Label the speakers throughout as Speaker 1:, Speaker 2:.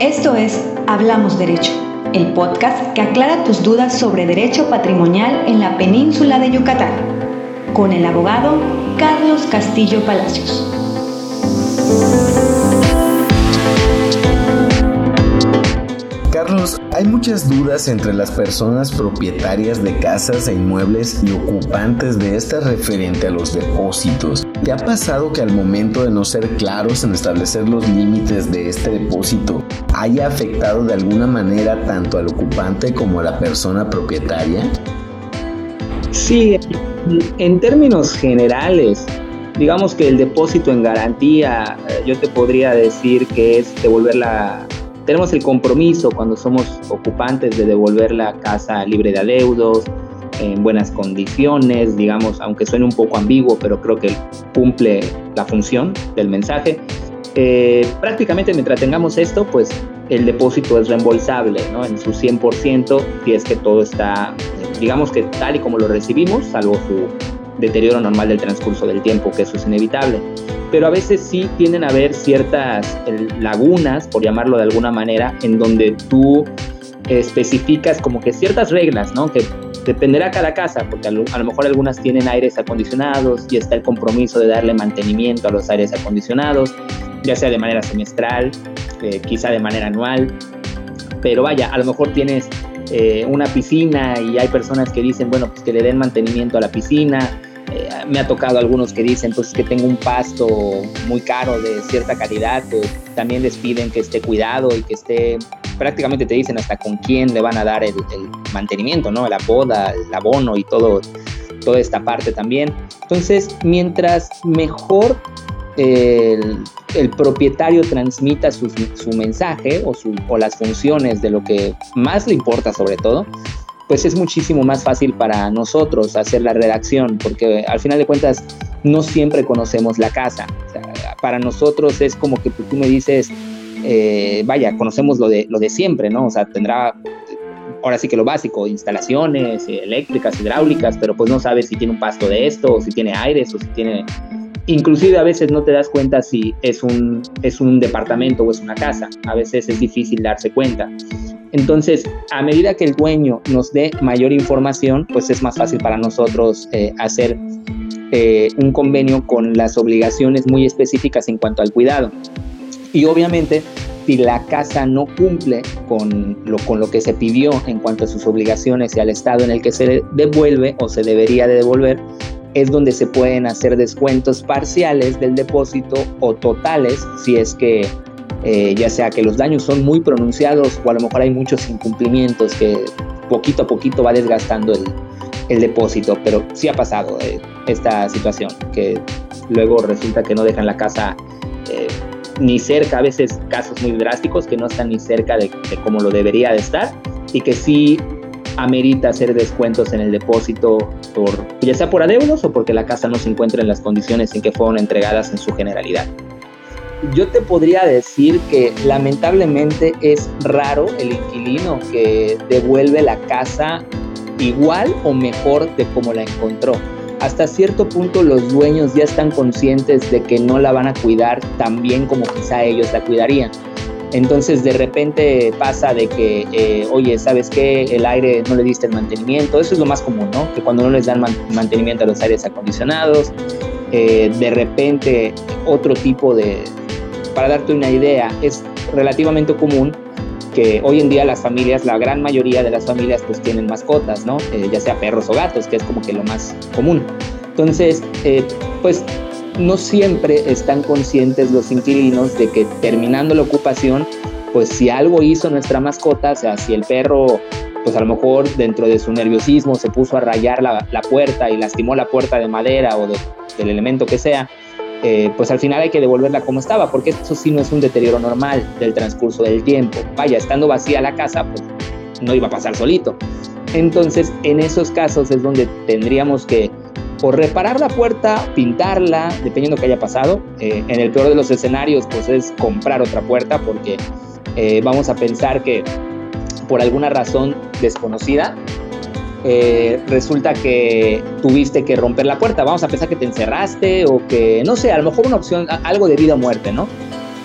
Speaker 1: Esto es Hablamos Derecho, el podcast que aclara tus dudas sobre derecho patrimonial en la península de Yucatán, con el abogado Carlos Castillo Palacios.
Speaker 2: Carlos, hay muchas dudas entre las personas propietarias de casas e inmuebles y ocupantes de estas referente a los depósitos. ¿Te ha pasado que al momento de no ser claros en establecer los límites de este depósito haya afectado de alguna manera tanto al ocupante como a la persona propietaria?
Speaker 3: Sí, en términos generales, digamos que el depósito en garantía, eh, yo te podría decir que es devolver la... Tenemos el compromiso cuando somos ocupantes de devolver la casa libre de adeudos, en buenas condiciones, digamos, aunque suene un poco ambiguo, pero creo que cumple la función del mensaje. Eh, prácticamente mientras tengamos esto, pues el depósito es reembolsable ¿no? en su 100% si es que todo está, digamos que tal y como lo recibimos, salvo su deterioro normal del transcurso del tiempo, que eso es inevitable. Pero a veces sí tienen a haber ciertas lagunas, por llamarlo de alguna manera, en donde tú especificas como que ciertas reglas, ¿no? Que dependerá cada casa, porque a lo, mejor algunas tienen aires acondicionados y está el compromiso de darle mantenimiento a los aires acondicionados, ya sea de manera semestral, eh, quizá de manera anual, pero vaya, a lo mejor tienes eh, una piscina y hay personas que dicen, bueno, pues que le den mantenimiento a la piscina. Eh, me ha tocado algunos que dicen, pues que tengo un pasto muy caro de cierta calidad, que también les piden que esté cuidado y que esté, prácticamente te dicen hasta con quién le van a dar el, mantenimiento, ¿no? La poda, el abono y todo, toda esta parte también. Entonces, mientras mejor el, propietario transmita su, mensaje o, las funciones de lo que más le importa sobre todo, pues es muchísimo más fácil para nosotros hacer la redacción, porque al final de cuentas no siempre conocemos la casa. para nosotros es como que tú me dices, eh, vaya, conocemos lo de, lo de siempre, ¿no? O sea, tendrá ahora sí que lo básico, instalaciones eléctricas, hidráulicas, pero pues no sabes si tiene un pasto de esto, o si tiene aires, o si tiene inclusive a veces no te das cuenta si es un, es un departamento o es una casa. A veces es difícil darse cuenta. Entonces, a medida que el dueño nos dé mayor información, pues es más fácil para nosotros eh, hacer eh, un convenio con las obligaciones muy específicas en cuanto al cuidado. Y obviamente, si la casa no cumple con lo, con lo que se pidió en cuanto a sus obligaciones y al estado en el que se devuelve o se debería de devolver, es donde se pueden hacer descuentos parciales del depósito o totales si es que eh, ya sea que los daños son muy pronunciados o a lo mejor hay muchos incumplimientos que poquito a poquito va desgastando el, depósito, pero sí ha pasado eh, esta situación, que luego resulta que no dejan la casa ni cerca, a veces casos muy drásticos que no están ni cerca de, de como lo debería de estar y que sí amerita hacer descuentos en el depósito por ya sea por adeudos o porque la casa no se encuentra en las condiciones en que fueron entregadas en su generalidad. Yo te podría decir que lamentablemente es raro el inquilino que devuelve la casa igual o mejor de como la encontró. Hasta cierto punto los dueños ya están conscientes de que no la van a cuidar tan bien como quizá ellos la cuidarían. Entonces de repente pasa de que, eh, oye, ¿sabes qué? El aire no le diste el mantenimiento. Eso es lo más común, ¿no? Que cuando no les dan mantenimiento a los aires acondicionados, eh, de repente otro tipo de... Para darte una idea, es relativamente común que hoy en día las familias, la gran mayoría de las familias pues tienen mascotas, ¿no? Eh, ya sea perros o gatos, que es como que lo más común. Entonces, pues no siempre están conscientes los inquilinos de que terminando la ocupación, pues si algo hizo nuestra mascota, o sea, si el perro, pues a lo mejor dentro de su nerviosismo se puso a rayar la, puerta y lastimó la puerta de madera o del elemento que sea, eh, pues al final hay que devolverla como estaba, porque eso sí no es un deterioro normal del transcurso del tiempo. Vaya, estando vacía la casa, pues no iba a pasar solito. Entonces, en esos casos es donde tendríamos que o reparar la puerta, pintarla, dependiendo que haya pasado. Eh, en el peor de los escenarios, pues es comprar otra puerta porque eh, vamos a pensar que por alguna razón desconocida, eh, resulta que tuviste que romper la puerta. Vamos a pensar que te encerraste o que, no sé, a lo mejor una opción, algo de vida o muerte, ¿no?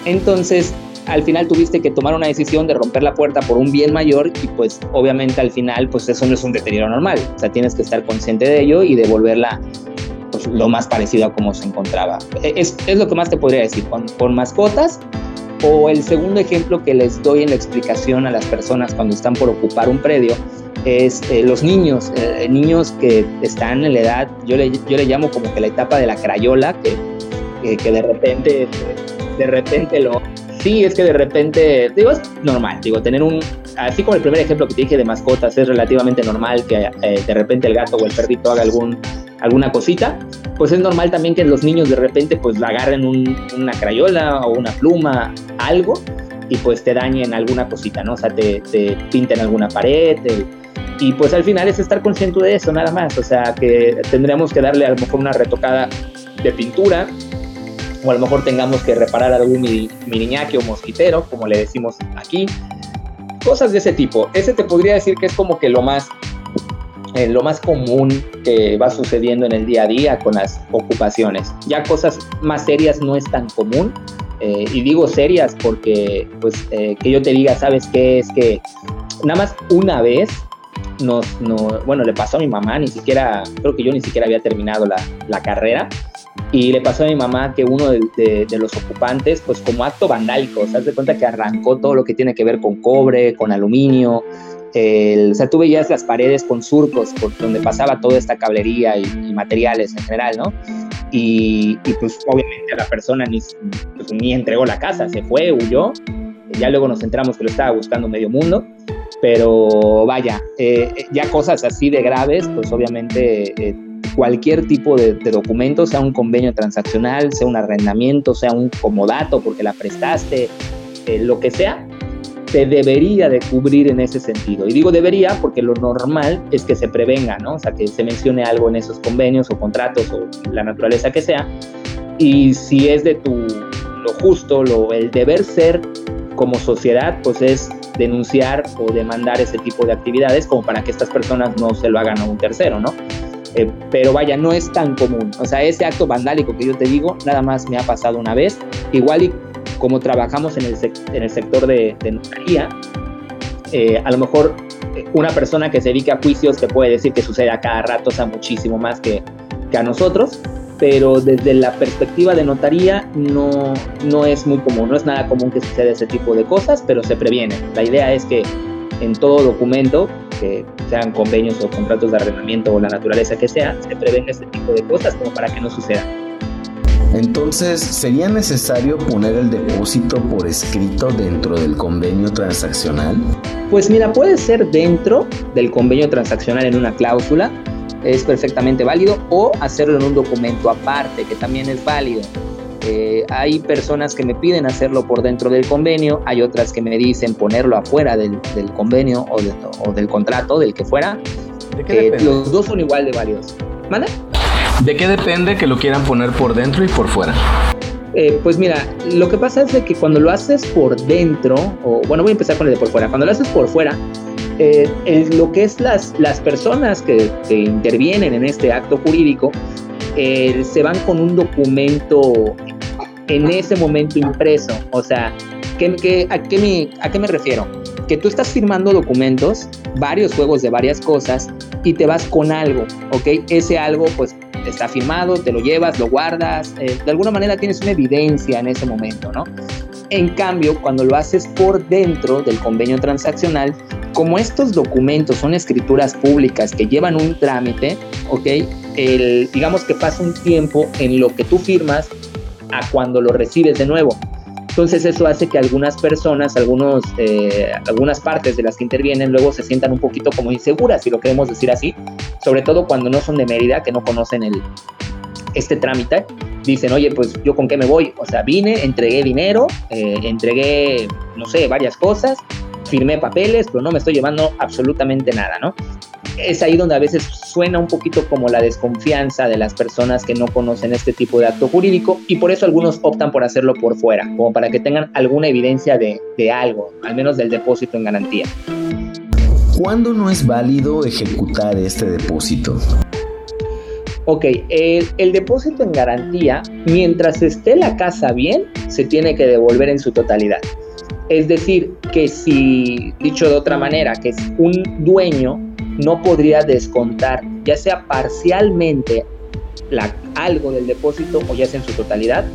Speaker 3: Entonces, al final tuviste que tomar una decisión de romper la puerta por un bien mayor y pues obviamente al final pues eso no es un deterioro normal, o sea, tienes que estar consciente de ello y devolverla pues, lo más parecido a como se encontraba. E, es, es lo que más te podría decir, con, con mascotas o el segundo ejemplo que les doy en la explicación a las personas cuando están por ocupar un predio es eh, los niños, eh, niños que están en la edad, yo le, yo le llamo como que la etapa de la crayola, que, que, de repente, de repente lo... Sí, es que de repente, digo, es normal, digo, tener un, así como el primer ejemplo que te dije de mascotas, es relativamente normal que eh, de repente el gato o el perrito haga algún, alguna cosita, pues es normal también que los niños de repente pues agarren una crayola o una pluma, algo, y pues te dañen alguna cosita, ¿no? O sea, te, te pinten alguna pared, y pues al final es estar consciente de eso, nada más. O sea, que tendríamos que darle a lo mejor una retocada de pintura, o a lo mejor tengamos que reparar algún miriñaque o mosquitero, como le decimos aquí. Cosas de ese tipo. Ese te podría decir que es como que lo más, eh, lo más común que va sucediendo en el día a día con las ocupaciones. Ya cosas más serias no es tan común. Eh, y digo serias porque, pues, eh, que yo te diga, ¿sabes qué? Es que nada más una vez nos, no, bueno, le pasó a mi mamá, ni siquiera, creo que yo ni siquiera había terminado la, la carrera, y le pasó a mi mamá que uno de, de, los ocupantes, pues como acto vandálico, se hace cuenta que arrancó todo lo que tiene que ver con cobre, con aluminio, el, o sea, tú veías las paredes con surcos por donde pasaba toda esta cablería y, materiales en general, ¿no? Y, y, pues obviamente la persona ni, pues, ni entregó la casa, se fue, huyó, ya luego nos enteramos que lo estaba buscando medio mundo, pero vaya, eh, ya cosas así de graves, pues obviamente eh, cualquier tipo de, documento, sea un convenio transaccional, sea un arrendamiento, sea un comodato porque la prestaste, eh, lo que sea, se debería de cubrir en ese sentido. Y digo debería porque lo normal es que se prevenga, ¿no? O sea, que se mencione algo en esos convenios o contratos o la naturaleza que sea. Y si es de tu lo justo, lo, el deber ser como sociedad, pues es denunciar o demandar ese tipo de actividades como para que estas personas no se lo hagan a un tercero, ¿no? Eh, pero vaya, no es tan común. O sea, ese acto vandálico que yo te digo, nada más me ha pasado una vez. Igual y como trabajamos en el, sector de, de notaría, eh, a lo mejor eh, una persona que se dedica a juicios te puede decir que sucede a cada rato, o sea, muchísimo más que, que a nosotros, pero desde la perspectiva de notaría no, no es muy común, no es nada común que suceda ese tipo de cosas, pero se previene. La idea es que en todo documento, que sean convenios o contratos de arrendamiento o la naturaleza que sea, se prevenga este tipo de cosas como para que no suceda.
Speaker 2: Entonces, ¿sería necesario poner el depósito por escrito dentro del convenio transaccional?
Speaker 3: Pues mira, puede ser dentro del convenio transaccional en una cláusula, es perfectamente válido, o hacerlo en un documento aparte, que también es válido. Eh, hay personas que me piden hacerlo por dentro del convenio, hay otras que me dicen ponerlo afuera del, convenio o, del contrato, del que fuera. ¿De eh, los dos son igual de válidos. ¿Vale?
Speaker 2: ¿De qué depende que lo quieran poner por dentro y por fuera?
Speaker 3: Eh, pues mira, lo que pasa es de que cuando lo haces por dentro, o bueno, voy a empezar con el de por fuera, cuando lo haces por fuera, eh, lo que es las, las personas que, intervienen en este acto jurídico eh, se van con un documento en ese momento impreso. O sea, ¿qué, a, qué me, ¿a qué me refiero? Que tú estás firmando documentos, varios juegos de varias cosas, y te vas con algo, ¿ok? Ese algo, pues está firmado, te lo llevas, lo guardas, eh, de alguna manera tienes una evidencia en ese momento, ¿no? En cambio, cuando lo haces por dentro del convenio transaccional, como estos documentos son escrituras públicas que llevan un trámite, ¿ok? El, digamos que pasa un tiempo en lo que tú firmas a cuando lo recibes de nuevo. Entonces eso hace que algunas personas, algunos, eh, algunas partes de las que intervienen luego se sientan un poquito como inseguras, si lo queremos decir así, sobre todo cuando no son de Mérida, que no conocen el, este trámite, dicen, oye, pues yo con qué me voy, o sea, vine, entregué dinero, eh, entregué, no sé, varias cosas, firmé papeles, pero no me estoy llevando absolutamente nada, ¿no? Es ahí donde a veces suena un poquito como la desconfianza de las personas que no conocen este tipo de acto jurídico y por eso algunos optan por hacerlo por fuera, como para que tengan alguna evidencia de, de algo, al menos del depósito en garantía.
Speaker 2: ¿Cuándo no es válido ejecutar este depósito?
Speaker 3: Ok, el, depósito en garantía, mientras esté la casa bien, se tiene que devolver en su totalidad. Es decir, que si, dicho de otra manera, que un dueño no podría descontar, ya sea parcialmente, algo del depósito o ya sea en su totalidad,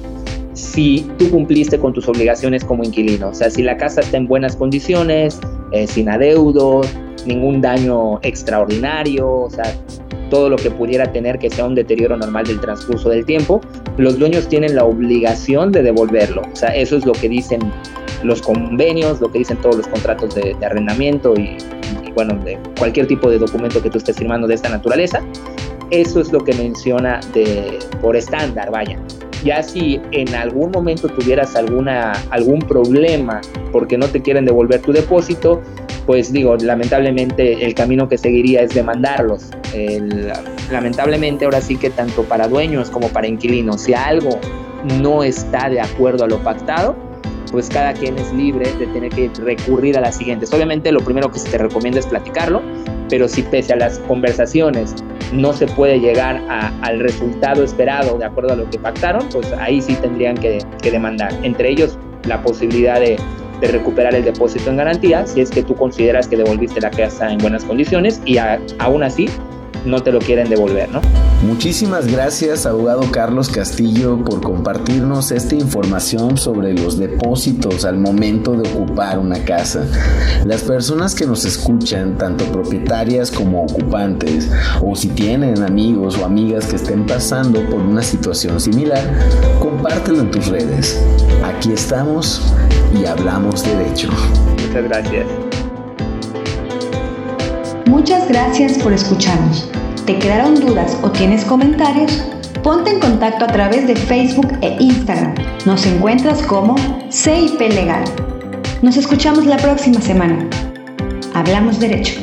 Speaker 3: si tú cumpliste con tus obligaciones como inquilino. O sea, si la casa está en buenas condiciones, eh, sin adeudos, ningún daño extraordinario, o sea, todo lo que pudiera tener que sea un deterioro normal del transcurso del tiempo, los dueños tienen la obligación de devolverlo. O sea, eso es lo que dicen los convenios, lo que dicen todos los contratos de, arrendamiento y, bueno, de cualquier tipo de documento que tú estés firmando de esta naturaleza. Eso es lo que menciona por estándar, vaya. Ya si en algún momento tuvieras alguna, algún problema porque no te quieren devolver tu depósito, pues digo, lamentablemente el camino que seguiría es demandarlos. lamentablemente ahora sí que tanto para dueños como para inquilinos, si algo no está de acuerdo a lo pactado, pues cada quien es libre de tener que recurrir a las siguientes. Obviamente lo primero que se te recomienda es platicarlo, pero si pese a las conversaciones no se puede llegar al resultado esperado de acuerdo a lo que pactaron, pues ahí sí tendrían que, demandar. Entre ellos la posibilidad de, recuperar el depósito en garantía si es que tú consideras que devolviste la casa en buenas condiciones y aún así no te lo quieren devolver, ¿no?
Speaker 2: Muchísimas gracias, abogado Carlos Castillo, por compartirnos esta información sobre los depósitos al momento de ocupar una casa. Las personas que nos escuchan, tanto propietarias como ocupantes, o si tienen amigos o amigas que estén pasando por una situación similar, compártelo en tus redes. Aquí estamos y hablamos derecho.
Speaker 3: Muchas gracias.
Speaker 1: Muchas gracias por escucharnos. ¿Te quedaron dudas o tienes comentarios? Ponte en contacto a través de Facebook e Instagram. Nos encuentras como CIP Legal. Nos escuchamos la próxima semana. Hablamos derecho.